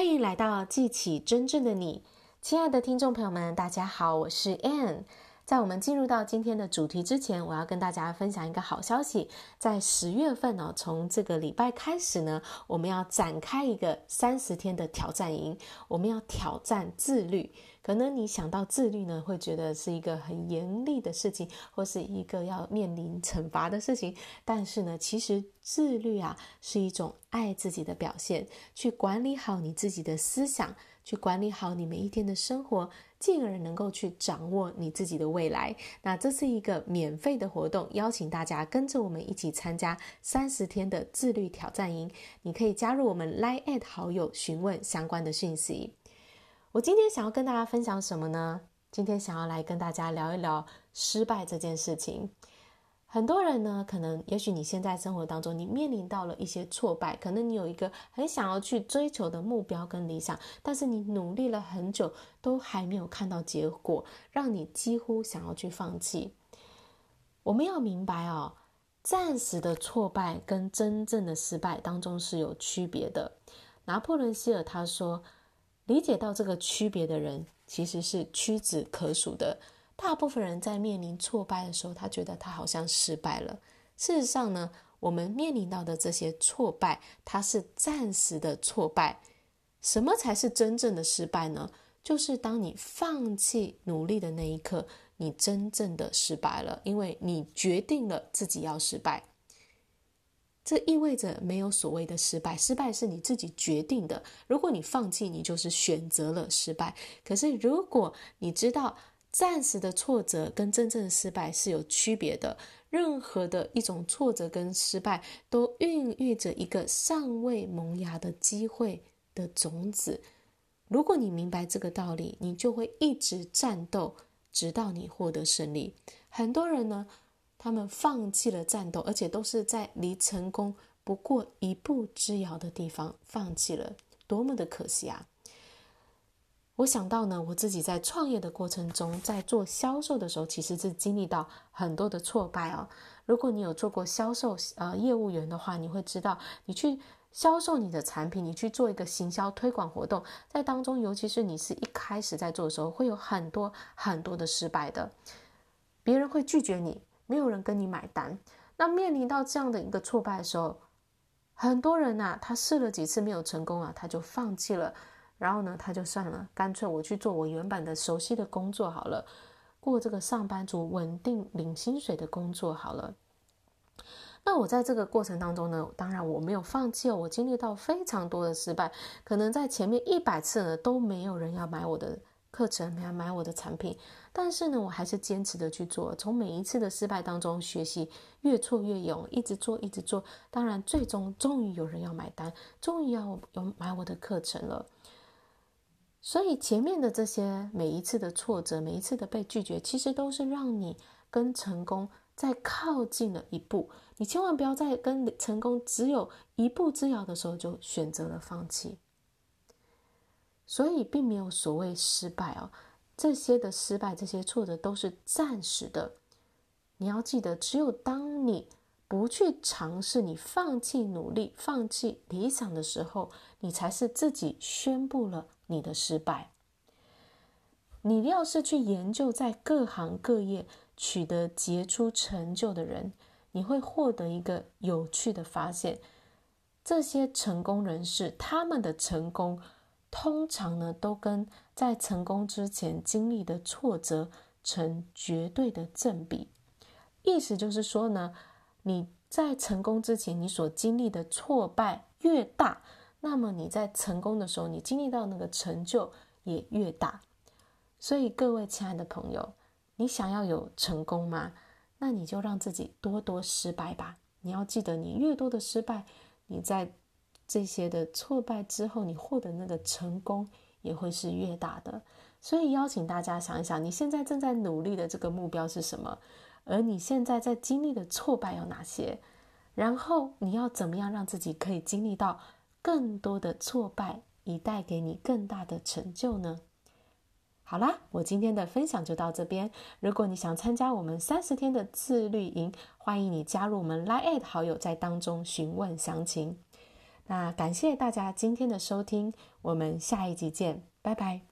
欢迎来到记起真正的你，亲爱的听众朋友们，大家好，我是 Ann。在我们进入到今天的主题之前，我要跟大家分享一个好消息。在十月份呢，从这个礼拜开始呢，我们要展开一个三十天的挑战营。我们要挑战自律。可能你想到自律呢，会觉得是一个很严厉的事情，或是一个要面临惩罚的事情。但是呢，其实自律啊，是一种爱自己的表现，去管理好你自己的思想。去管理好你每一天的生活，进而能够去掌握你自己的未来。那这是一个免费的活动，邀请大家跟着我们一起参加三十天的自律挑战营。你可以加入我们 Line@ 好友询问相关的讯息。我今天想要跟大家分享什么呢？今天想要来跟大家聊一聊失败这件事情。很多人呢，可能也许你现在生活当中，你面临到了一些挫败，可能你有一个很想要去追求的目标跟理想，但是你努力了很久，都还没有看到结果，让你几乎想要去放弃。我们要明白哦，暂时的挫败跟真正的失败当中是有区别的。拿破仑希尔他说，理解到这个区别的人，其实是屈指可数的。大部分人在面临挫败的时候，他觉得他好像失败了。事实上呢，我们面临到的这些挫败，它是暂时的挫败。什么才是真正的失败呢？就是当你放弃努力的那一刻，你真正的失败了，因为你决定了自己要失败。这意味着没有所谓的失败，失败是你自己决定的。如果你放弃，你就是选择了失败。可是如果你知道，暂时的挫折跟真正的失败是有区别的。任何的一种挫折跟失败，都孕育着一个尚未萌芽的机会的种子。如果你明白这个道理，你就会一直战斗，直到你获得胜利。很多人呢，他们放弃了战斗，而且都是在离成功不过一步之遥的地方放弃了，多么的可惜啊！我想到呢，我自己在创业的过程中，在做销售的时候，其实是经历到很多的挫败哦。如果你有做过销售呃业务员的话，你会知道，你去销售你的产品，你去做一个行销推广活动，在当中，尤其是你是一开始在做的时候，会有很多很多的失败的，别人会拒绝你，没有人跟你买单。那面临到这样的一个挫败的时候，很多人呐、他试了几次没有成功啊，他就放弃了。然后呢，他就算了，干脆我去做我原本的熟悉的工作好了，过这个上班族稳定领薪水的工作好了。那我在这个过程当中呢，当然我没有放弃哦，我经历到非常多的失败，可能在前面一百次呢都没有人要买我的课程，没有买我的产品，但是呢，我还是坚持的去做，从每一次的失败当中学习，越挫越勇，一直做，一直做。当然，最终终于有人要买单，终于要有买我的课程了。所以前面的这些每一次的挫折，每一次的被拒绝，其实都是让你跟成功再靠近了一步。你千万不要在跟成功只有一步之遥的时候就选择了放弃。所以并没有所谓失败哦，这些的失败，这些挫折都是暂时的。你要记得，只有当你不去尝试，你放弃努力、放弃理想的时候，你才是自己宣布了。你的失败，你要是去研究在各行各业取得杰出成就的人，你会获得一个有趣的发现：这些成功人士，他们的成功通常呢，都跟在成功之前经历的挫折成绝对的正比。意思就是说呢，你在成功之前，你所经历的挫败越大。那么你在成功的时候，你经历到那个成就也越大。所以各位亲爱的朋友，你想要有成功吗？那你就让自己多多失败吧。你要记得，你越多的失败，你在这些的挫败之后，你获得那个成功也会是越大的。所以邀请大家想一想，你现在正在努力的这个目标是什么？而你现在在经历的挫败有哪些？然后你要怎么样让自己可以经历到？更多的挫败，以带给你更大的成就呢？好啦，我今天的分享就到这边。如果你想参加我们三十天的自律营，欢迎你加入我们 Line@ 好友，在当中询问详情。那感谢大家今天的收听，我们下一集见，拜拜。